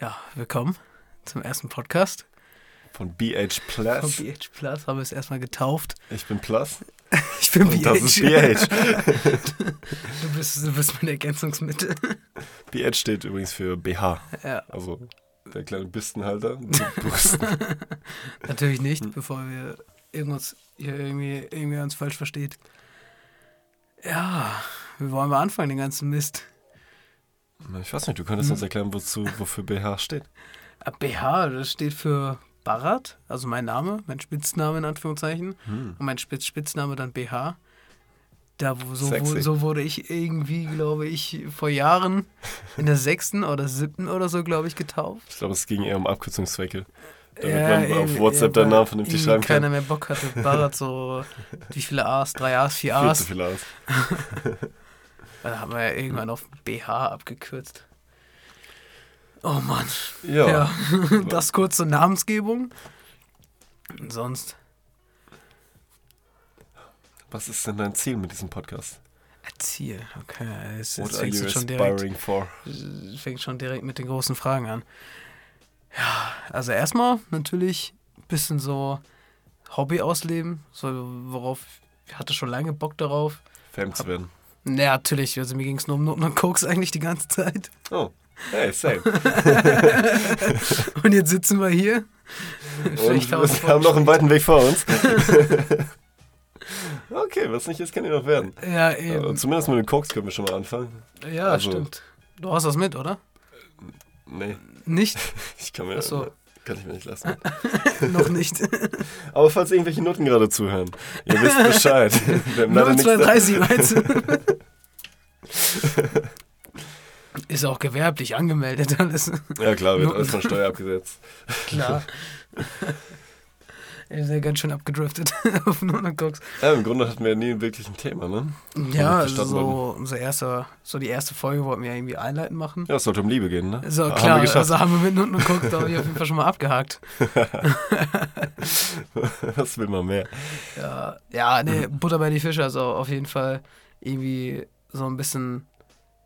Ja, willkommen zum ersten Podcast. Von BH Plus. Von BH Plus haben wir es erstmal getauft. Ich bin Plus. Ich bin Und BH. das ist BH. Du bist, du bist mein Ergänzungsmittel. BH steht übrigens für BH. Ja, Also der kleine Bistenhalter. natürlich Hm. nicht, bevor wir irgendwas hier irgendwie, irgendwie uns falsch versteht. Ja, wie wollen wir anfangen, den ganzen Mist? Ich weiß nicht, du könntest uns erklären, wozu, wofür BH steht. BH, das steht für Barat, also mein Name, mein Spitzname in Anführungszeichen. Hm. Und mein Spitz Spitzname dann BH. Da, so, wo, so wurde ich irgendwie, glaube ich, vor Jahren in der sechsten oder siebten oder so, glaube ich, getauft. Ich glaube, es ging eher um Abkürzungszwecke. Damit Ja, man auf WhatsApp ja, Namen vernünftig schreiben keiner kann. mehr Bock hatte. Barat so, wie viele A's? Drei A's, vier Viel zu A's. viel aus. Da haben wir ja irgendwann auf BH abgekürzt. Oh Mann. Ja. Ja, das kurz zur Namensgebung. Und sonst, Was ist denn dein Ziel mit diesem Podcast? Ziel. Okay, jetzt, jetzt du schon direkt for? fängt schon direkt mit den großen Fragen an. Ja, also erstmal natürlich ein bisschen so Hobby ausleben, so worauf ich hatte schon lange Bock darauf. Fame zu werden. Naja, natürlich, also mir ging es nur um Noten und Koks eigentlich die ganze Zeit. Oh, hey, same. Und jetzt sitzen wir hier. Und Vielleicht haben wir haben noch einen weiten Weg vor uns. okay, was nicht ist, kann ja noch werden. Ja, Ja, eben. zumindest mit den Koks können wir schon mal anfangen. Ja, also- stimmt. Du hast das mit, oder? Nee, Nicht? ich kann mir Ach so. Kann ich mir nicht lassen. Noch nicht. Aber falls irgendwelche Noten gerade zuhören, ihr wisst Bescheid. Wir haben leider nichts da- 0237 Ist auch gewerblich angemeldet alles. Ja klar, wird alles von Steuer abgesetzt. Klar. Er ist ja ganz schön abgedriftet auf und Koks. Ja, im Grunde hatten wir nie wirklich ein Thema, ne? Ja, wir also so, unser erster, so die erste Folge wollten wir ja irgendwie einleiten machen. Ja, es sollte um Liebe gehen, ne? So, Haben klar, wir geschafft. also haben wir mit Noten und Koks, glaube ich, auf jeden Fall schon mal abgehakt. Was will man mehr? Ja, ja, nee, Butter bei die Fische, also auf jeden Fall irgendwie so ein bisschen,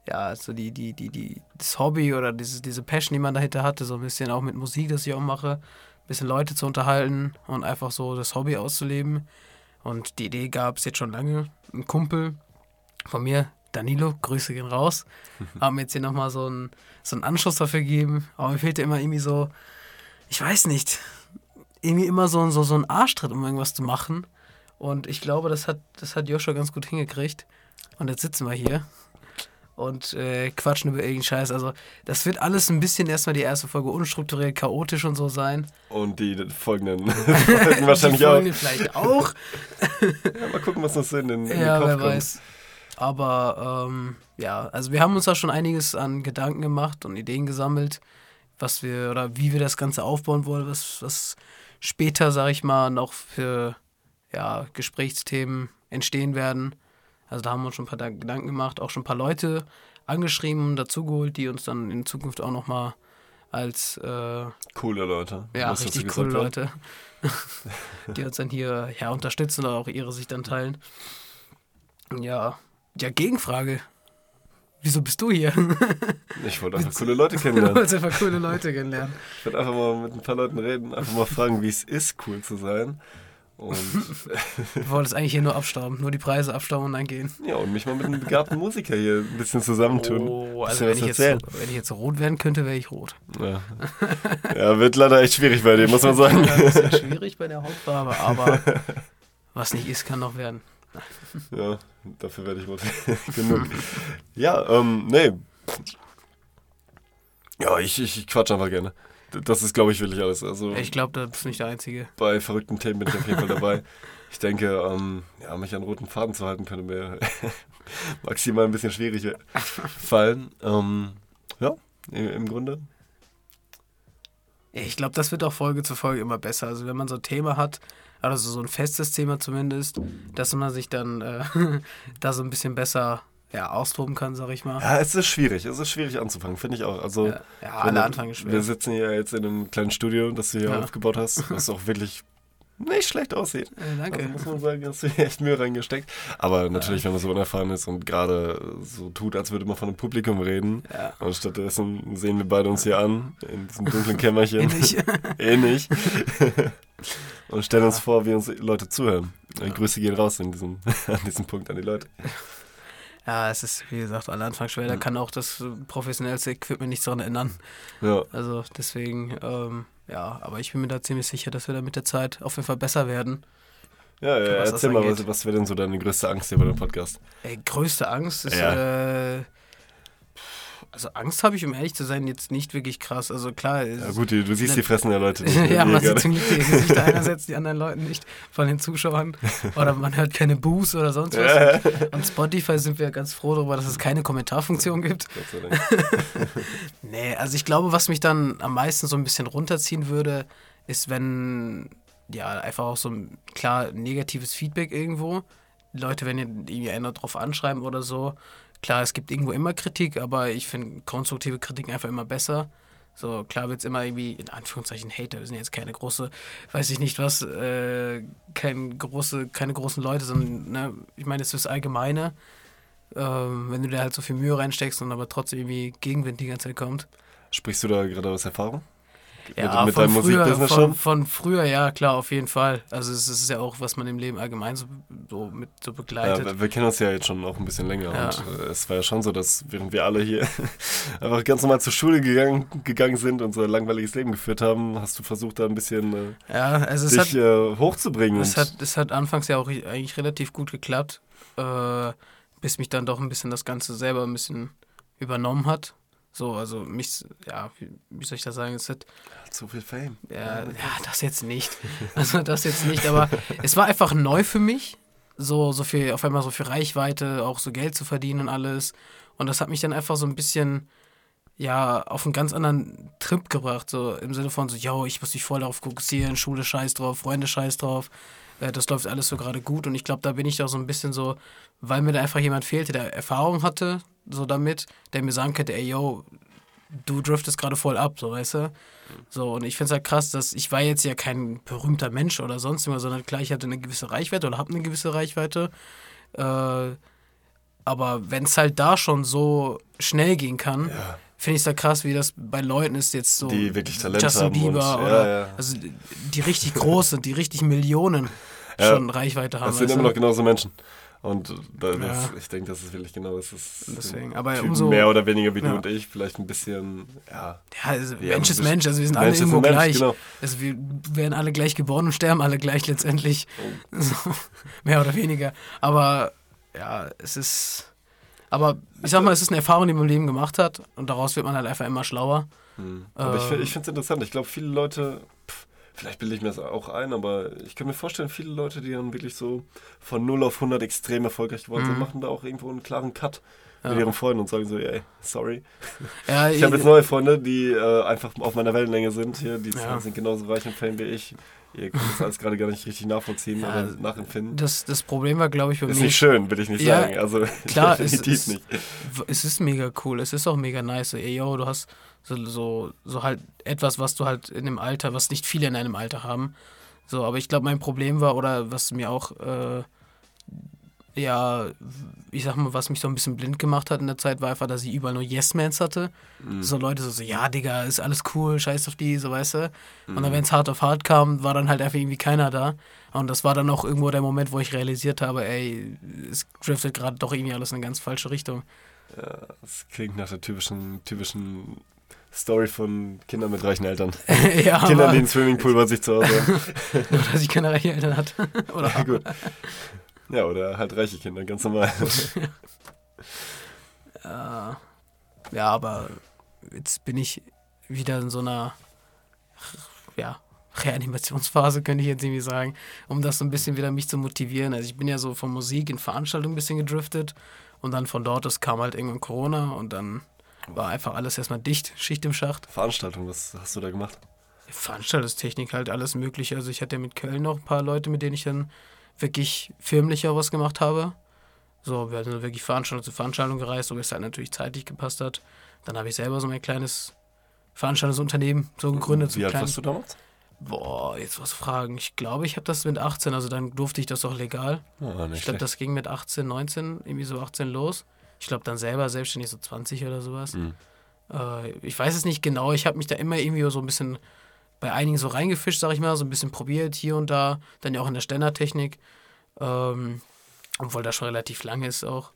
ja, so die, die, die, die, das Hobby oder diese, diese Passion, die man dahinter hatte, so ein bisschen auch mit Musik, das ich auch mache, bisschen Leute zu unterhalten und einfach so das Hobby auszuleben. Und die Idee gab es jetzt schon lange. Ein Kumpel von mir, Danilo, Grüße gehen raus, haben jetzt hier nochmal so einen, so einen Anschluss dafür gegeben. Aber mir fehlte immer irgendwie so, ich weiß nicht, irgendwie immer so, so, so ein Arschtritt, um irgendwas zu machen. Und ich glaube, das hat, das hat Joshua ganz gut hingekriegt. Und jetzt sitzen wir hier und äh, quatschen über irgendeinen Scheiß. Also, das wird alles ein bisschen erstmal die erste Folge unstrukturiert, chaotisch und so sein. Und die folgenden Folgen wahrscheinlich die auch. Folge vielleicht auch. Ja, mal gucken, was noch so in den, in ja, den Kopf wer kommt. weiß. Aber ähm, ja, also wir haben uns da schon einiges an Gedanken gemacht und Ideen gesammelt, was wir oder wie wir das Ganze aufbauen wollen, was, was später, sag ich mal, noch für ja, Gesprächsthemen entstehen werden. Also da haben wir uns schon ein paar Gedanken gemacht, auch schon ein paar Leute angeschrieben und dazugeholt, die uns dann in Zukunft auch nochmal als äh, Coole Leute. ja, du richtig coole Ron? Leute, die uns dann hier ja, unterstützen oder auch ihre Sicht dann teilen. Ja, ja, Gegenfrage. Wieso bist du hier? Ich wollte einfach coole Leute Du kennenlernen. wolltest einfach coole Leute kennenlernen. Ich wollte einfach mal mit ein paar Leuten reden, einfach mal fragen, wie es ist, cool zu sein. Und Du wolltest eigentlich hier nur abstauben, nur die Preise abstauben und dann gehen. ja, und mich mal mit einem begabten Musiker hier ein bisschen zusammentun. Oh, also wenn ich, jetzt, wenn ich jetzt rot werden könnte, wäre ich rot. Ja. ja, wird leider echt schwierig bei dir, muss man sagen. Ja, ein bisschen schwierig bei der Hautfarbe, aber was nicht ist, kann noch werden. Ja, dafür werde ich wohl genug. Ja, ähm, nee. Ja, ich, ich, ich quatsch einfach gerne. Das ist, glaube ich, wirklich alles. Also Ich glaube, da bist du nicht der Einzige. bei verrückten Themen bin ich auf jeden Fall dabei. Ich denke, ähm, ja, mich an roten Faden zu halten, könnte mir maximal ein bisschen schwierig fallen. Ähm, ja, im, im Grunde. Ich glaube, das wird auch Folge zu Folge immer besser. Also wenn man so ein Thema hat, also so ein festes Thema zumindest, dass man sich dann äh, da so ein bisschen besser ja, austoben kann, sag ich mal. Ja, es ist schwierig. Es ist schwierig anzufangen, finde ich auch. Also, Ja, ja, alle Anfang ist Wir schwer. sitzen hier jetzt in einem kleinen Studio, das du hier Ja. aufgebaut hast, was auch wirklich nicht schlecht aussieht. Äh, danke. Also muss man sagen, hast du hier echt Mühe reingesteckt. Aber natürlich, wenn man so unerfahren ist und gerade so tut, als würde man von einem Publikum reden. Ja. Und stattdessen sehen wir beide uns hier an, in diesem dunklen Kämmerchen. Ähnlich. Ähnlich. und stellen uns vor, wie uns Leute zuhören. Grüße gehen raus in diesem, an diesem Punkt an die Leute. Ja, es ist, wie gesagt, am Anfang schwer. Da kann auch das professionellste Equipment nichts daran ändern. Ja. Also deswegen, ähm, ja, aber ich bin mir da ziemlich sicher, dass wir da mit der Zeit auf jeden Fall besser werden. Ja, ja erzähl mal, was, was wäre denn so deine größte Angst hier bei dem Podcast? Ey, größte Angst ist, Ja. äh, also Angst habe ich, um ehrlich zu sein, jetzt nicht wirklich krass. Also klar, Ja gut, die, du siehst die Fressen der Leute nicht. ja, die man sieht zum Glück die Gesichter einerseits, die anderen Leuten nicht, von den Zuschauern. Oder man hört keine Boos oder sonst was. Ja. Und Spotify sind wir ganz froh darüber, dass es keine Kommentarfunktion gibt. Nee, also ich glaube, was mich dann am meisten so ein bisschen runterziehen würde, ist, wenn, ja, einfach auch so ein klar negatives Feedback irgendwo. Leute, wenn ihr irgendwie einer drauf anschreiben oder so. Klar, es gibt irgendwo immer Kritik, aber ich finde konstruktive Kritik einfach immer besser. So, klar wird es immer irgendwie, in Anführungszeichen, Hater, wir sind jetzt keine große, weiß ich nicht was, äh, kein große, keine großen Leute, sondern, ne, ich meine, es ist das Allgemeine. Ähm, wenn du da halt so viel Mühe reinsteckst und aber trotzdem irgendwie Gegenwind die ganze Zeit kommt. Sprichst du da gerade aus Erfahrung? Ja, mit, mit von, deinem früher, Musikbusiness von, schon? von früher, ja, klar, auf jeden Fall. Also es ist ja auch, was man im Leben allgemein so, so mit so Ja, begleitet. wir, wir kennen uns ja jetzt schon auch ein bisschen länger Ja. und äh, es war ja schon so, dass während wir alle hier einfach ganz normal zur Schule gegangen, gegangen sind und so ein langweiliges Leben geführt haben, hast du versucht, da ein bisschen äh, ja, also es dich hat, äh, hochzubringen. es, hat, es hat anfangs ja auch eigentlich relativ gut geklappt, äh, bis mich dann doch ein bisschen das Ganze selber ein bisschen übernommen hat. So, also mich, ja, wie, soll ich das sagen, es hat zu viel Fame. Ja, ja, das jetzt nicht. Also das jetzt nicht, aber es war einfach neu für mich, so, so viel, auf einmal so viel Reichweite, auch so Geld zu verdienen und alles. Und das hat mich dann einfach so ein bisschen, ja, auf einen ganz anderen Trip gebracht, so im Sinne von so, yo, ich muss mich voll darauf fokussieren, Schule scheiß drauf, Freunde scheiß drauf. Äh, Das läuft alles so gerade gut und ich glaube, da bin ich auch so ein bisschen so, weil mir da einfach jemand fehlte, der Erfahrung hatte, so damit, der mir sagen könnte, ey, yo, du driftest gerade voll ab, so weißt du. So, und ich finde es halt krass, dass ich war jetzt ja kein berühmter Mensch oder sonst immer, sondern klar, ich hatte eine gewisse Reichweite oder habe eine gewisse Reichweite. Äh, aber wenn es halt da schon so schnell gehen kann, Ja. Finde ich es da krass, wie das bei Leuten ist jetzt so. Die wirklich Talent Justin haben Bieber und- ja, oder ja. also die richtig groß sind, die richtig Millionen Ja. schon Reichweite haben. Das sind immer du? noch genauso Menschen. Und da, das, Ja. ich denke, das ist wirklich genau das. Ist Deswegen, aber Typen umso- mehr oder weniger wie du Ja. und ich, vielleicht ein bisschen, ja. Ja, also Ja, Mensch ist Mensch, also wir sind Mensch alle irgendwo Mensch, gleich. genau. Also wir werden alle gleich geboren und sterben alle gleich letztendlich. Oh. So, mehr oder weniger. Aber ja, es ist. Aber ich sag mal, es ist eine Erfahrung, die man im Leben gemacht hat und daraus wird man halt einfach immer schlauer. Hm. Aber ich, Ähm. find- ich finde es interessant. Ich glaube, viele Leute, pff, vielleicht bilde ich mir das auch ein, aber ich kann mir vorstellen, viele Leute, die dann wirklich so von 0 auf 100 extrem erfolgreich geworden sind, Mhm. machen da auch irgendwo einen klaren Cut Ja. mit ihren Freunden und sagen so, ey, sorry. Ja, Ich habe jetzt neue Freunde, die äh, einfach auf meiner Wellenlänge sind hier, die Ja. sind genauso reich und fame wie ich. Ihr könnt das alles gerade gar nicht richtig nachvollziehen Ja, oder nachempfinden. das, das Problem war, glaube ich, bei Ist mir. nicht schön, will ich nicht Ja, sagen. Also klar, es definitiv ist- nicht. es ist mega cool, es ist auch mega nice. So, ey, yo, du hast so, so, so halt etwas, was du halt in dem Alter, was nicht viele in deinem Alter haben. So, aber ich glaube, mein Problem war, oder was mir auch, äh, ja, ich sag mal, was mich so ein bisschen blind gemacht hat in der Zeit, war einfach, dass ich überall nur Yes-Mans hatte. Mhm. So Leute so, so, ja, Digga, ist alles cool, scheiß auf die, so weißt du. Und dann, wenn es hart auf hart kam, war dann halt einfach irgendwie keiner da. Und das war dann auch irgendwo der Moment, wo ich realisiert habe, ey, es driftet gerade doch irgendwie alles in eine ganz falsche Richtung. Ja, das klingt nach der typischen, typischen Story von Kindern mit reichen Eltern. ja, Kinder, die einen Swimmingpool bei sich zu Hause haben. nur, dass ich keine reichen Eltern hatte. Oder Ja, gut. Ja, oder halt reiche Kinder, ganz normal. Ja, aber jetzt bin ich wieder in so einer ja, Reanimationsphase, könnte ich jetzt irgendwie sagen, um das so ein bisschen wieder mich zu motivieren. Also ich bin ja so von Musik in Veranstaltungen ein bisschen gedriftet und dann von dort, es kam halt irgendwann Corona und dann war einfach alles erstmal dicht, Schicht im Schacht. Veranstaltung, was hast du da gemacht? Veranstaltungstechnik halt alles mögliche. Also ich hatte ja mit Köln noch ein paar Leute, mit denen ich dann wirklich was gemacht habe. So, wir sind wirklich Veranstaltung zu Veranstaltung gereist, so wie es halt natürlich zeitlich gepasst hat. Dann habe ich selber so mein kleines Veranstaltungsunternehmen so gegründet. so Wie alt klein- warst du damals? Boah, jetzt was fragen. Ich glaube, ich habe das mit 18, also dann durfte ich das auch legal. Oh, Ich glaube, das ging mit 18, 19, irgendwie so 18 los. Ich glaube, dann selber selbstständig so 20 oder sowas. Mhm. Äh, ich weiß es nicht genau. Ich habe mich da immer irgendwie so ein bisschen bei einigen so reingefischt, sag ich mal, so ein bisschen probiert hier und da. Dann ja auch in der Ständertechnik. Ähm, obwohl das schon relativ lang ist auch.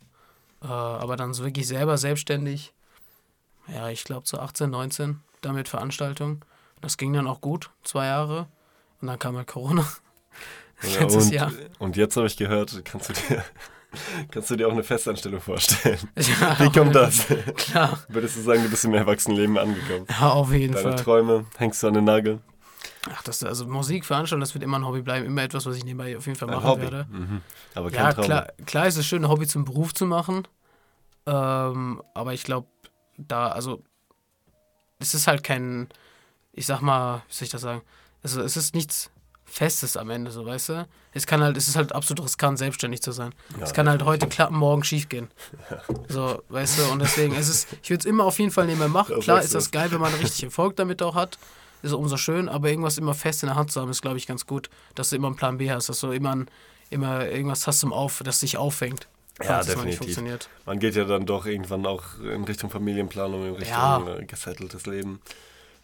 Äh, aber dann so wirklich selber selbstständig. Ja, ich glaube so 18, 19 damit Veranstaltungen. Das ging dann auch gut, zwei Jahre. Und dann kam halt Corona. Ja, letztes und, Jahr. und jetzt habe ich gehört, kannst du dir, kannst du dir auch eine Festanstellung vorstellen? Ja, Wie kommt das? Klar. Würdest du sagen, du bist im Erwachsenenleben angekommen? Ja, auf jeden Deine Fall. Träume hängst du an den Nagel? Ach, das, also Musik veranstalten, das wird immer ein Hobby bleiben, immer etwas, was ich nebenbei auf jeden Fall machen Hobby. werde. Mhm. Aber kein Ja, Traum. klar, klar ist es schön, ein Hobby zum Beruf zu machen. Ähm, aber ich glaube, da, also, es ist halt kein, ich sag mal, wie soll ich das sagen? Also, es ist nichts Festes am Ende, so, weißt du? Es kann halt, es ist halt absolut riskant, selbstständig zu sein. Ja, es kann halt heute klappen, morgen schief gehen. So, weißt du, und deswegen ist es, ich würde es immer auf jeden Fall nebenbei machen. Das Klar ist das geil, wenn man richtig Erfolg damit auch hat. Ist umso schön, aber irgendwas immer fest in der Hand zu haben, ist, glaube ich, ganz gut, dass du immer einen Plan B hast, dass du immer, ein, immer irgendwas hast zum Auf, das dich auffängt. Ja, definitiv. nicht funktioniert. Man geht ja dann doch irgendwann auch in Richtung Familienplanung, in Richtung Ja. äh, gesetteltes Leben.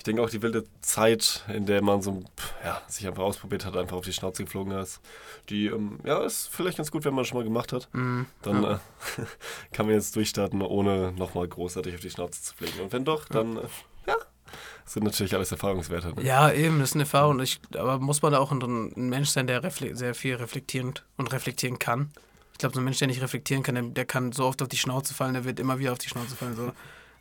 Ich denke auch die wilde Zeit, in der man so ja, sich einfach ausprobiert hat, einfach auf die Schnauze geflogen ist, die ähm, ja, ist vielleicht ganz gut, wenn man schon mal gemacht hat. Mhm. Dann Ja. äh, kann man jetzt durchstarten, ohne nochmal großartig auf die Schnauze zu fliegen. Und wenn doch, dann äh, ja, das sind natürlich alles Erfahrungswerte. Ne? Ja, eben, das ist eine Erfahrung. Ich, aber muss man da auch ein, ein Mensch sein, der sehr viel reflektierend und reflektieren kann. Ich glaube, so ein Mensch, der nicht reflektieren kann, der, der kann so oft auf die Schnauze fallen, der wird immer wieder auf die Schnauze fallen. So.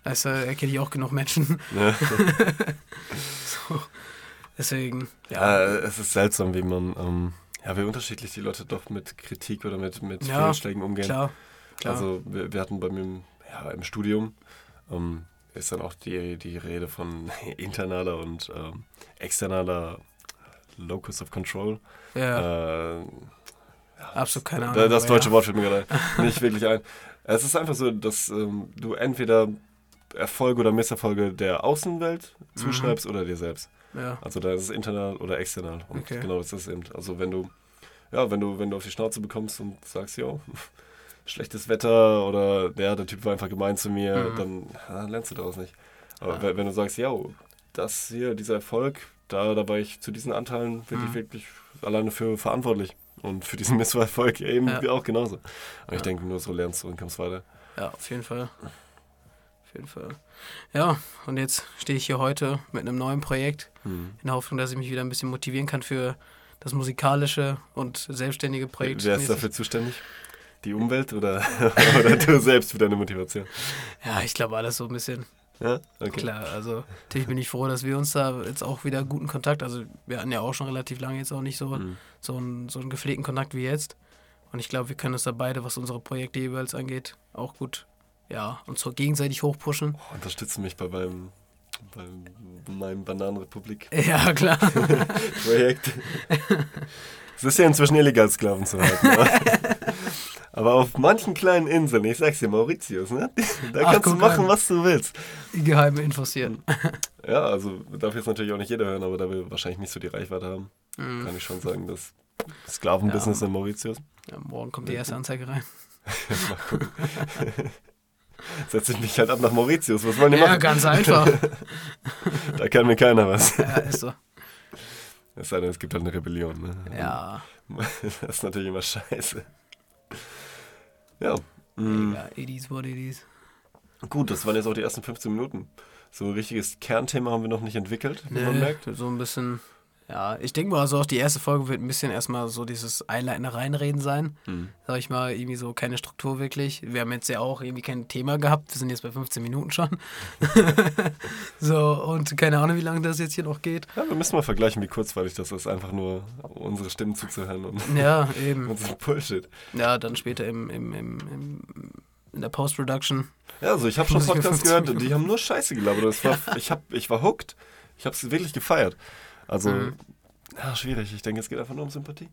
Also, er kenne ich auch genug Menschen. Ja. so. Deswegen, ja. Ja, es ist seltsam, wie man, ähm, ja, wie unterschiedlich die Leute doch mit Kritik oder mit, mit Ja, Fehlschlägen umgehen. Klar, klar. Also wir, wir hatten bei mir im- ja, im Studium ähm, ist dann auch die, die Rede von internaler und ähm, externaler Locus of Control. ja, Äh, absolut keine Ahnung. da- das aber deutsche. Wort fällt mir gerade nicht wirklich ein. Es ist einfach so, dass ähm, du entweder Erfolge oder Misserfolge der Außenwelt Mhm. zuschreibst oder dir selbst. Ja, Also da ist es internal oder external. Und Okay. genau das ist eben. Also wenn du, ja, wenn du, wenn du auf die Schnauze bekommst und sagst, jo, schlechtes Wetter oder ja, der Typ war einfach gemein zu mir, Mhm. dann ja, lernst du daraus nicht. Aber Ja. wenn, du sagst, ja, das hier, dieser Erfolg, da, da war ich zu diesen Anteilen wirklich, Mhm. wirklich alleine für verantwortlich. Und für diesen Misserfolg eben Ja. auch genauso. Und ich denke, nur so lernst du und kommst weiter. ja, auf jeden Fall. Auf jeden Fall. Ja, und jetzt stehe ich hier heute mit einem neuen Projekt. Hm. in der Hoffnung, dass ich mich wieder ein bisschen motivieren kann für das musikalische und selbstständige Projekt. Wer ist dafür zuständig? Die Umwelt oder, oder du selbst für deine Motivation? Ja, ich glaube alles so ein bisschen. Ja, okay. Klar, also natürlich bin ich froh, dass wir uns da jetzt auch wieder guten Kontakt, also wir hatten ja auch schon relativ lange jetzt auch nicht so, Hm. so, einen, so einen gepflegten Kontakt wie jetzt. Und ich glaube, wir können uns da beide, was unsere Projekte jeweils angeht, auch gut, ja, uns so gegenseitig hochpushen. Oh, unterstützen mich bei meinem, bei meinem Bananenrepublik-Projekt. Ja, klar. es ist ja inzwischen illegal, Sklaven zu halten. ne? Aber auf manchen kleinen Inseln, ich sag's dir, Mauritius, ne? da Ach, kannst du machen, an. was du willst. Die geheime Infos hier. Ja, also darf jetzt natürlich auch nicht jeder hören, aber da wir wahrscheinlich nicht so die Reichweite haben, Mhm. kann ich schon sagen, das Sklavenbusiness Ja. in Mauritius. Ja, morgen kommt die erste Anzeige rein. Mal gucken. Setz ich mich halt ab nach Mauritius, was wollen die Ja, machen? ganz einfach. Da kann mir keiner was. ja, ist so. Es sei denn, es gibt halt eine Rebellion. Ne? Ja, Das ist natürlich immer scheiße. Ja. mm, egal. It is what it is. Gut, das waren jetzt auch die ersten 15 Minuten. So ein richtiges Kernthema haben wir noch nicht entwickelt, wie man Nee, merkt. so ein bisschen. Ja, ich denke mal, also auch die erste Folge wird ein bisschen erstmal so dieses einleitende Reinreden sein. Hm. Sag ich mal, irgendwie so keine Struktur wirklich. Wir haben jetzt ja auch irgendwie kein Thema gehabt. Wir sind jetzt bei 15 Minuten schon. so, und keine Ahnung, wie lange das jetzt hier noch geht. Ja, wir müssen mal vergleichen, wie kurzweilig das ist, einfach nur unsere Stimmen zuzuhören und Ja, eben. unseren Bullshit. Ja, dann später im, im, im, im, in der Post-Production. Ja, also ich habe schon Podcasts 15 gehört, die haben nur Scheiße gelabert. War, ich, hab, ich war hooked. Ich habe es wirklich gefeiert. Also, Mhm. ja, schwierig. Ich denke, es geht einfach nur um Sympathie.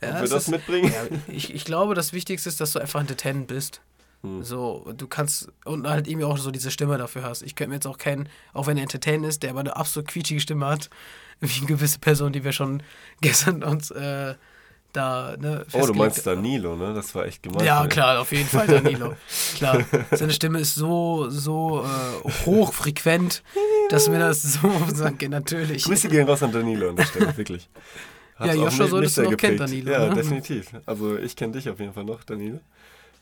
Ja, Ob wir das ist- mitbringen? Ja, ich, ich glaube, das Wichtigste ist, dass du einfach entertained bist. Hm. So, du kannst, und halt irgendwie auch so diese Stimme dafür hast. Ich könnte mir jetzt auch keinen, auch wenn er entertain ist, der aber eine absolut quietschige Stimme hat, wie eine gewisse Person, die wir schon gestern uns äh, da, ne, Oh, du meinst Danilo, ne? Das war echt gemein. Ja, klar, auf jeden Fall Danilo. klar. Seine Stimme ist so, so äh, hochfrequent, dass mir das so sagt, natürlich. Grüße gehen raus an Danilo an der Stelle, wirklich. Ja, auch Joshua solltest du noch kennen. Danilo, Ja, ne? definitiv. Also ich kenne dich auf jeden Fall noch, Danilo.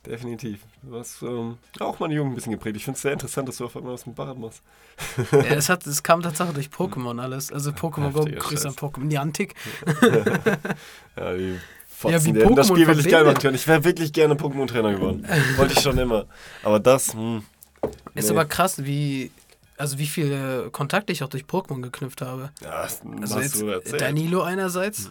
Definitiv. Du hast ähm, auch meine Jugend ein bisschen geprägt. Ich finde es sehr interessant, dass du auf einmal was mit Fahrrad machst. Ja, es, hat, es kam tatsächlich durch Pokémon alles. Also Pokémon Go, Grüße an. Pokémon Niantic. Ja, die Ja, Fotzen, wie die hätten das Spiel wirklich geil verbindet. machen können. Ich wäre wirklich gerne Pokémon-Trainer geworden. Wollte ich schon immer. Aber das, hm, Ist nee. aber krass, wie, also wie viele Kontakte ich auch durch Pokémon geknüpft habe. Ja, das Also jetzt. Danilo einerseits,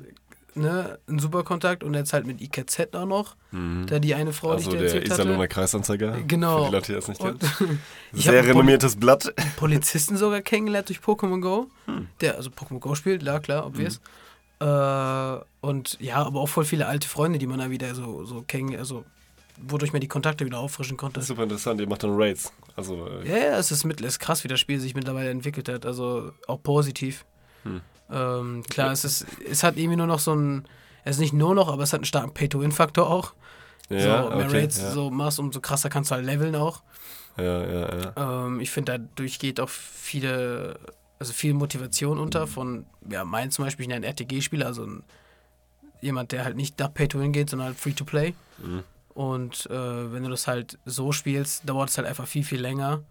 ne, ein super Kontakt und jetzt halt mit IKZ auch noch. Mhm. Da die eine Frau, Also die ich der Iserlohner. Kreisanzeiger. Genau. Für die Leute, die das nicht kennen. Sehr renommiertes Blatt. Polizisten sogar kennengelernt durch Pokémon Go. Hm. Der also Pokémon Go spielt, ja klar, obvious. Äh, und ja, aber auch voll viele alte Freunde, die man da wieder so, so kennen, also wodurch man die Kontakte wieder auffrischen konnte. Super interessant. Ihr macht dann Raids. Also, äh, Ja, ja, es ist, mit, es ist krass, wie das Spiel sich mittlerweile entwickelt hat. Also auch positiv. Hm. Ähm, klar, es, ist, es hat irgendwie nur noch so ein, es ist nicht nur noch, aber es hat einen starken Pay-to-Win-Faktor auch. ja, so, mehr okay, Raids ja. so machst, umso krasser kannst du halt leveln auch. ja, ja, ja. Ähm, ich finde, dadurch geht auch viele, also viel Motivation unter von, ja, mein zum Beispiel, ich bin ein RTG-Spieler, also ein, jemand, der halt nicht nach Pay-to-Win geht, sondern halt Free-to-Play. Mhm. Und äh, wenn du das halt so spielst, dauert es halt einfach viel, viel länger,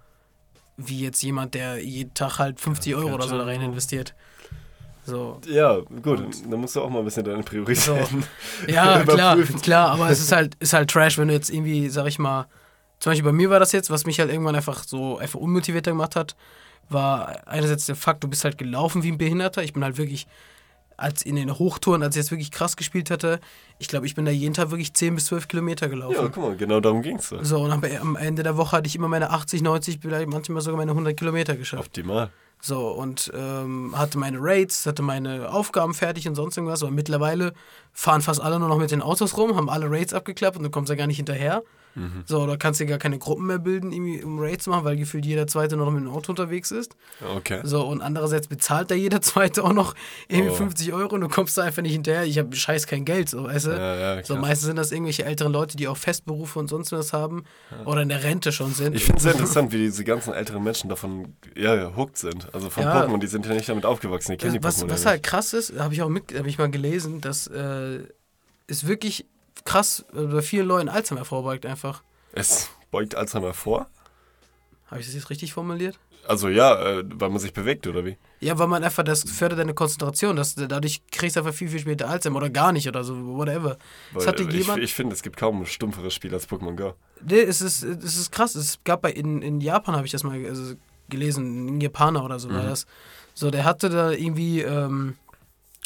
wie jetzt jemand, der jeden Tag halt 50 Euro oder so da rein investiert. So. Ja, gut, dann musst du auch mal ein bisschen deine Prioritäten. Ja, klar, klar, aber es ist halt, ist halt Trash, wenn du jetzt irgendwie, sag ich mal, zum Beispiel bei mir war das jetzt, was mich halt irgendwann einfach so einfach unmotivierter gemacht hat, war einerseits der Fakt, du bist halt gelaufen wie ein Behinderter. Ich bin halt wirklich, als in den Hochtouren, als ich jetzt wirklich krass gespielt hatte, ich glaube, ich bin da jeden Tag wirklich 10 bis 12 Kilometer gelaufen. Ja, guck mal, genau darum ging's so. So, und am, am Ende der Woche hatte ich immer meine 80, 90, vielleicht manchmal sogar meine 100 Kilometer geschafft. Optimal. So, und ähm, hatte meine Raids, hatte meine Aufgaben fertig und sonst irgendwas. Aber mittlerweile fahren fast alle nur noch mit den Autos rum, haben alle Raids abgeklappt und du kommst ja gar nicht hinterher. Mhm. So, da kannst du gar keine Gruppen mehr bilden, irgendwie, um Raids zu machen, weil gefühlt jeder Zweite noch mit dem Auto unterwegs ist. Okay. So, und andererseits bezahlt da jeder Zweite auch noch irgendwie Oh. 50 Euro und du kommst da einfach nicht hinterher. Ich habe scheiß kein Geld, so, weißt du? Ja, ja, So, meistens sind das irgendwelche älteren Leute, die auch Festberufe und sonst was haben oder in der Rente schon sind. Ich finde es sehr interessant, wie diese ganzen älteren Menschen davon ja, ja, hooked sind. Also von Ja. Pokémon, die sind ja nicht damit aufgewachsen, die kennen die was, Pokémon was ja halt krass ist, habe ich auch mit, habe ich mal gelesen, dass äh, es wirklich krass äh, bei vielen Leuten Alzheimer vorbeugt einfach. Es beugt Alzheimer vor. Habe ich das jetzt richtig formuliert? Also ja, äh, weil man sich bewegt, oder wie? Ja, weil man einfach, das fördert deine Konzentration. Das, dadurch kriegst du einfach viel, viel später Alzheimer oder gar nicht oder so, whatever. Weil, hatte äh, ich jemand, ich finde, es gibt kaum ein stumpferes Spiel als Pokémon Go. nee, es ist, es ist krass. Es gab bei, in, in Japan, habe ich das mal also, gelesen, ein Japaner oder so war Mhm. das. So, der hatte da irgendwie, ähm,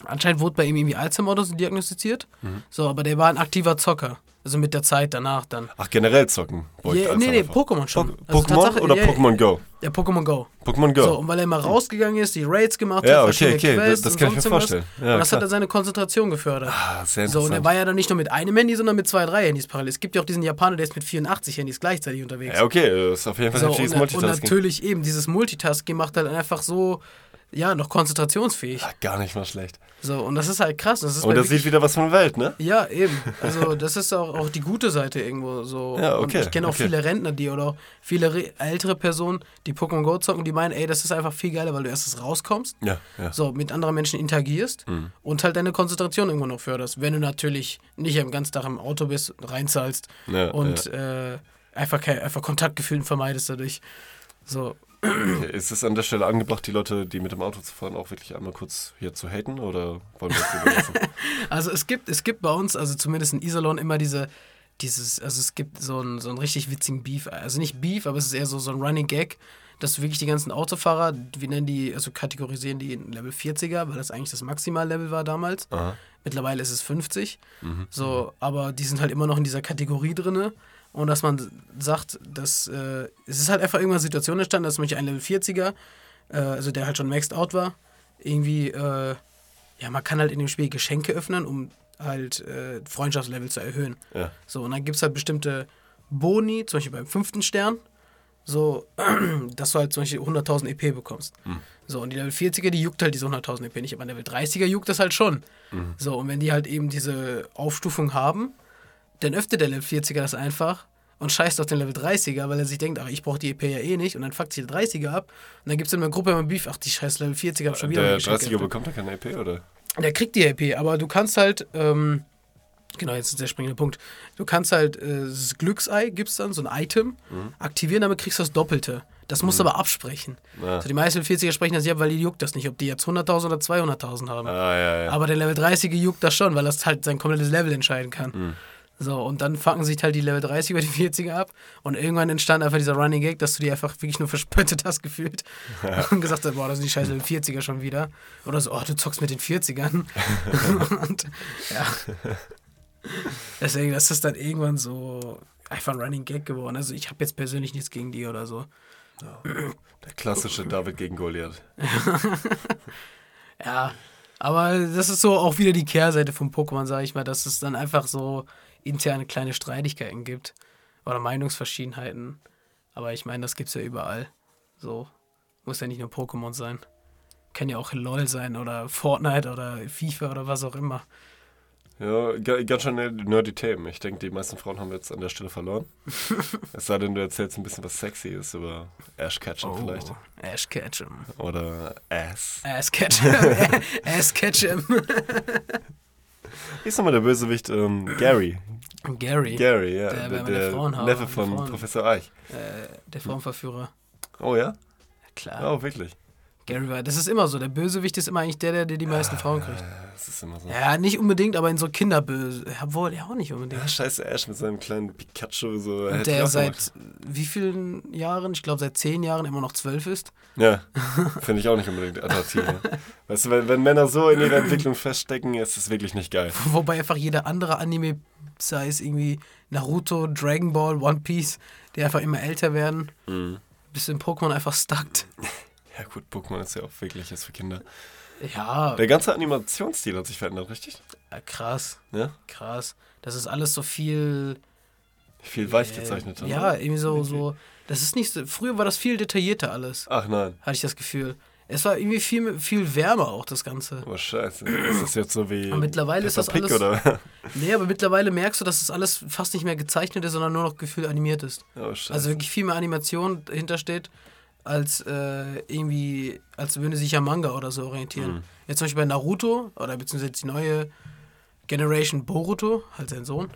anscheinend wurde bei ihm irgendwie Alzheimer oder so diagnostiziert. Mhm. So, aber der war ein aktiver Zocker. Also mit der Zeit danach dann. Ach, generell zocken Ja, nee, nee. Pokémon schon. Po Also Pokémon oder ja, Pokémon Go? Ja, Pokémon Go. Pokémon Go. So, und weil er immer rausgegangen ist, die Raids gemacht ja, hat, okay, okay, das, Quests das und kann ich mir vorstellen. Ja, und das klar. hat er seine Konzentration gefördert. ah, sehr So, und er war ja dann nicht nur mit einem Handy, sondern mit zwei, drei Handys parallel. Es gibt ja auch diesen Japaner, der ist mit 84 Handys gleichzeitig unterwegs. ja, okay, das ist auf jeden Fall so, ein und, heftiges und Multitasking. natürlich eben, dieses Multitasking macht halt einfach so, ja, noch konzentrationsfähig. Ah, gar nicht mal schlecht. So, und das ist halt krass. Das ist Und das sieht wieder was von Welt, ne? Ja, eben. Also das ist auch, auch die gute Seite irgendwo so. Ja, Und okay, ich kenne auch okay. viele Rentner, die oder auch viele re- ältere Personen, die Pokémon Go zocken, die meinen, ey, das ist einfach viel geiler, weil du erstens rauskommst, Ja, ja. so mit anderen Menschen interagierst Mhm. und halt deine Konzentration irgendwo noch förderst. Wenn du natürlich nicht den ganzen Tag im Auto bist, reinzahlst ja und äh, einfach, einfach Kontaktgefühlen vermeidest dadurch. So, Okay, Ist es an der Stelle angebracht, die Leute, die mit dem Auto zu fahren, auch wirklich einmal kurz hier zu haten oder wollen wir das überlassen? Also es gibt, es gibt bei uns, also zumindest in Iserlohn, immer diese, dieses, also es gibt so einen, so einen richtig witzigen Beef, also nicht Beef, aber es ist eher so, so ein Running Gag, dass wirklich die ganzen Autofahrer, wir nennen die, also kategorisieren die in Level 40er, weil das eigentlich das Maximallevel war damals. Aha. Mittlerweile ist es 50. Mhm. So, aber die sind halt immer noch in dieser Kategorie drinne. Und dass man sagt, dass äh, es ist halt einfach irgendwann eine Situation entstanden, dass mich ein Level 40er, äh, also der halt schon maxed out war, irgendwie, äh, ja, man kann halt in dem Spiel Geschenke öffnen, um halt äh, Freundschaftslevel zu erhöhen. Ja. So, und dann gibt es halt bestimmte Boni, zum Beispiel beim fünften Stern, so, dass du halt zum Beispiel 100.000 EP bekommst. So, und die Level 40er, die juckt halt diese 100.000 EP nicht, aber Level 30er juckt das halt schon. So, und wenn die halt eben diese Aufstufung haben, dann öffnet der Level 40er das einfach und scheißt auf den Level 30er, weil er sich denkt, ach, ich brauche die EP ja eh nicht und dann fuckt sich der 30er ab und dann gibt es in der Gruppe immer Beef, ach, die scheiß Level 40er hab schon wieder Der mein Geschenk 30er geöffnet. bekommt ja keine EP, oder? Der kriegt die EP, aber du kannst halt, ähm, genau, jetzt ist der springende Punkt. Du kannst halt, äh, das Glücksei gibt's dann, so ein Item, aktivieren, damit kriegst du das Doppelte. Das musst du aber absprechen. Ja. Also die meisten 40er sprechen das nicht ab, weil die juckt das nicht, ob die jetzt 100.000 oder 200.000 haben. Ah, ja, ja. Aber der Level 30er juckt das schon, weil das halt sein komplettes Level entscheiden kann. Mhm. So, und dann fucken sich halt die Level 30 über die 40er ab. Und irgendwann entstand einfach dieser Running Gag, dass du die einfach wirklich nur verspöttet hast gefühlt. Und gesagt hast, boah, das sind die scheiß Level 40er schon wieder. Oder so, oh, du zockst mit den 40ern. und ja. Deswegen, das ist dann irgendwann so einfach ein Running Gag geworden. Also ich habe jetzt persönlich nichts gegen die oder so. Der klassische David gegen Goliath. Ja, aber das ist so auch wieder die Kehrseite vom Pokémon, sage ich mal, dass es dann einfach so interne kleine Streitigkeiten gibt oder Meinungsverschiedenheiten. Aber ich meine, das gibt's ja überall. So muss ja nicht nur Pokémon sein. Kann ja auch LOL sein oder Fortnite oder FIFA oder was auch immer. Ja, ga- ganz schön nerdy Themen. Ich denke, die meisten Frauen haben wir jetzt an der Stelle verloren. es sei denn, du erzählst ein bisschen was sexy ist über Ash Ketchum vielleicht. Ash Ketchum. Oder Ass. Ass Ketchum. Ass Ketchum. Wie ist nochmal der Bösewicht? Ähm, Gary. Gary. Gary, ja. Der meiner Frauenhaar- Neffe von Professor Eich. Äh, der Frauenverführer. Oh ja? Klar. Oh, wirklich. Gary war. Das ist immer so. Der Bösewicht ist immer eigentlich der, der, der die meisten Frauen kriegt. Äh, Das ist immer so. Ja, nicht unbedingt, aber in so Kinderböse. Obwohl, ja auch nicht unbedingt. Ja, scheiße Ash mit seinem kleinen Pikachu. So, Und der seit gemacht. wie vielen Jahren, ich glaube seit zehn Jahren immer noch zwölf ist. Ja, finde ich auch nicht unbedingt attraktiv. ne? weißt du, wenn, wenn Männer so in ihrer Entwicklung feststecken, ist es wirklich nicht geil. Wobei einfach jeder andere Anime, sei es irgendwie Naruto, Dragon Ball, One Piece, die einfach immer älter werden, Mhm. bis in Pokémon einfach stuckt. Ja gut, Pokémon ist ja auch wirklich jetzt für Kinder. Ja, Der ganze Animationsstil hat sich verändert, richtig? ja, krass, Ja? krass. Das ist alles so viel. Viel weich gezeichnet. Äh, ja, irgendwie so, so. Das ist nicht so. Früher war das viel detaillierter alles, Ach nein. hatte ich das Gefühl. Es war irgendwie viel, viel wärmer auch, das Ganze. Oh scheiße. Ist das jetzt so wie Aber mittlerweile ist Peppa das Pig, alles- oder? Nee, aber mittlerweile merkst du, dass das alles fast nicht mehr gezeichnet ist, sondern nur noch gefühlt animiert ist. Oh scheiße. Also wirklich viel mehr Animation dahinter steht, als äh, irgendwie, als würde sich ja Manga oder so orientieren. Mhm. Jetzt zum Beispiel bei Naruto, oder beziehungsweise die neue Generation Boruto, halt sein Sohn,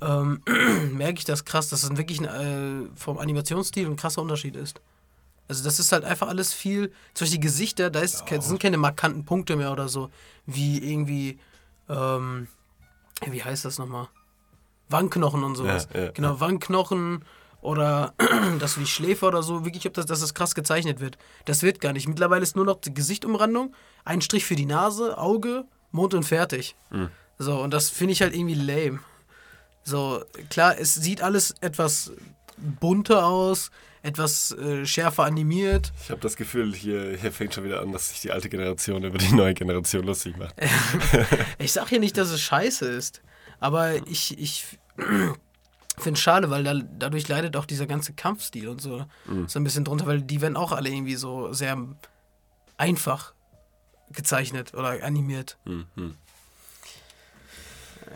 ähm, merke ich das krass, dass es wirklich ein, äh, vom Animationsstil ein krasser Unterschied ist. Also das ist halt einfach alles viel, zum Beispiel die Gesichter, da ist, ke- sind keine markanten Punkte mehr oder so, wie irgendwie, ähm, wie heißt das nochmal? Wangenknochen und sowas. Ja, ja, genau, Wangenknochen oder dass du die Schläfe oder so, wirklich, ob das, dass das krass gezeichnet wird. Das wird gar nicht. Mittlerweile ist nur noch die Gesichtumrandung, ein Strich für die Nase, Auge, Mund und fertig. Mhm. So, und das finde ich halt irgendwie lame. So, klar, es sieht alles etwas bunter aus, etwas äh, schärfer animiert. ich habe das Gefühl, hier, hier fängt schon wieder an, dass sich die alte Generation über die neue Generation lustig macht. Ich sag hier nicht, dass es scheiße ist, aber ich, ich finde es schade, weil da, dadurch leidet auch dieser ganze Kampfstil und so, so ein bisschen drunter, weil die werden auch alle irgendwie so sehr einfach gezeichnet oder animiert. Hm, hm.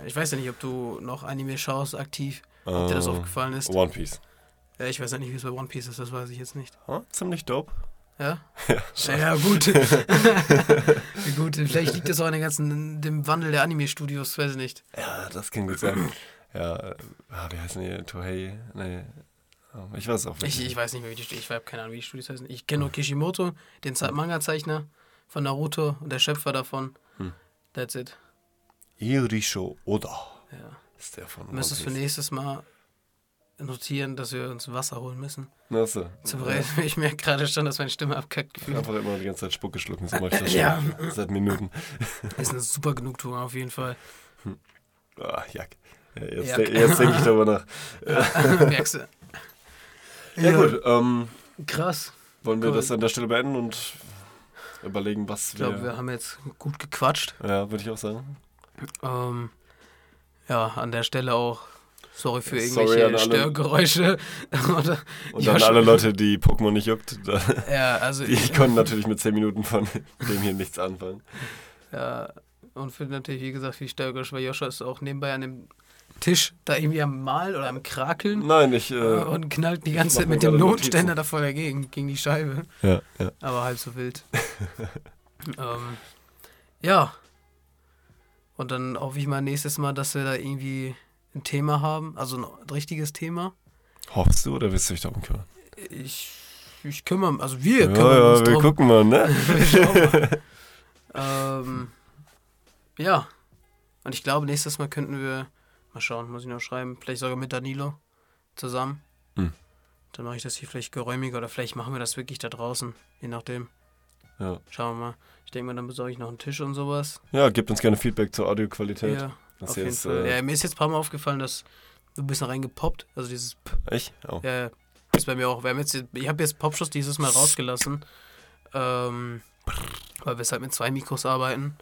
Ich weiß ja nicht, ob du noch Anime schaust aktiv, ob dir das Äh, aufgefallen ist. One Piece. Ja, ich weiß ja nicht, wie es bei One Piece ist, das weiß ich jetzt nicht. Oh, ziemlich dope. Ja? Ja, ja gut. gut, vielleicht liegt das auch an den ganzen, dem Wandel der Anime-Studios, weiß ich nicht. Ja, das kann gut sein. Ja, äh, ah, wie heißen die? Tohei? Nee. Oh, Ich weiß auch Ich, nicht. ich weiß nicht mehr, wie die ich habe keine Ahnung, wie die Studios heißen. Ich kenne nur Kishimoto, den Ze- Manga-Zeichner von Naruto und der Schöpfer davon. Hm. That's it. Irisho Oda Ja. ist der von One Piece. nächstes Mal notieren, dass wir uns Wasser holen müssen. Ach so. Zum Beispiel, ich merke gerade schon, dass meine Stimme abkackt. gefühlt. Einfach immer die ganze Zeit Spucke schlucken, so mache ich das schon. Ja. Seit Minuten. Ist eine super Genugtuung auf jeden Fall. Ah, Jack. Ja, jetzt de jetzt denke ich darüber nach. Merkst du? Ja, gut, ähm, Krass. wollen wir Cool. das an der Stelle beenden und überlegen, was Ich glaube, wir. wir haben jetzt gut gequatscht. ja, würde ich auch sagen. Ähm, ja, an der Stelle auch Sorry für Sorry irgendwelche an alle- Störgeräusche. Oder, Und Ja, dann schon. alle Leute, die Pokémon nicht juckt, da, ja, also die konnten natürlich mit 10 Minuten von dem hier nichts anfangen. Ja, und für natürlich, wie gesagt, viel Störgeräusche, weil Joscha ist auch nebenbei an dem Tisch da irgendwie am Malen oder am Krakeln Nein, ich. äh, Äh, und knallt die ganze Zeit mit dem Notständer davor dagegen, gegen die Scheibe. ja, ja. Aber halb so wild. ähm, ja. Und dann hoffe ich mal nächstes Mal, dass wir da irgendwie ein Thema haben, also ein richtiges Thema. Hoffst du oder willst du dich darum kümmern? Ich, ich kümmere, also wir Ja, kümmern ja, uns wir drum. gucken mal, ne? Wir schauen mal. ähm, ja. Und ich glaube, nächstes Mal könnten wir, mal schauen, muss ich noch schreiben, vielleicht sogar mit Danilo zusammen. Hm. Dann mache ich das hier vielleicht geräumiger oder vielleicht machen wir das wirklich da draußen, je nachdem. Ja. Schauen wir mal. Ich denke mal, dann besorge ich noch einen Tisch und sowas. ja, gebt uns gerne Feedback zur Audioqualität. Ja, Das auf jeden ist, Fall. äh, Ja, mir ist jetzt ein paar Mal aufgefallen, dass du ein bisschen reingepoppt. Also dieses P Echt? Oh. Ja, ja. ist bei mir auch. Wir haben jetzt, ich habe jetzt Popschuss dieses Mal rausgelassen. Ähm, weil wir jetzt halt mit zwei Mikros arbeiten.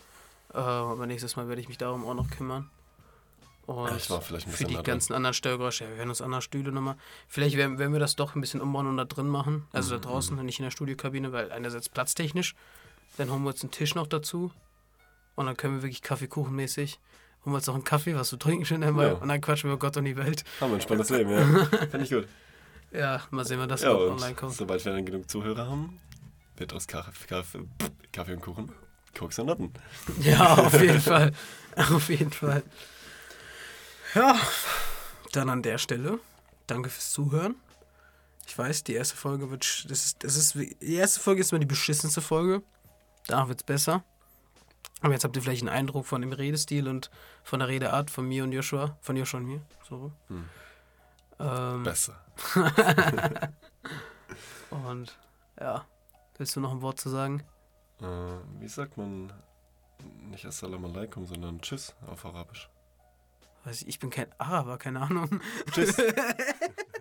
Äh, aber nächstes Mal werde ich mich darum auch noch kümmern. Und ich war vielleicht ein für die dran. ganzen anderen Störgeräusche, ja, wir werden uns andere Stühle nochmal. Vielleicht werden, werden wir das doch ein bisschen umbauen und da drin machen. Also Mhm, da draußen, nicht in der Studiokabine, weil einerseits platztechnisch. Dann holen wir uns einen Tisch noch dazu. Und dann können wir wirklich Kaffeekuchenmäßig. Holen wir uns noch einen Kaffee, was zu trinken schön einmal. Ja. Und dann quatschen wir über Gott und die Welt. Haben wir ein spannendes Leben, ja. Finde ich gut. Ja, mal sehen, wann das Ja, noch und online kommt. sobald wir dann genug Zuhörer haben, wird aus Kaffee, Kaffee, Kaffee und Kuchen Koks und Nutten. Ja, auf jeden Fall. Auf jeden Fall. Ja, dann an der Stelle. Danke fürs Zuhören. Ich weiß, die erste Folge wird. Das ist, das ist, die erste Folge ist immer die beschissenste Folge. Danach wird es besser. Aber jetzt habt ihr vielleicht einen Eindruck von dem Redestil und von der Redeart von mir und Joshua. Von Joshua und mir. So. Hm. Ähm, Besser. und ja. Willst du noch ein Wort zu sagen? Äh, wie sagt man nicht Assalamu alaikum, sondern Tschüss auf Arabisch? Ich, ich bin kein Araber, keine Ahnung. Tschüss.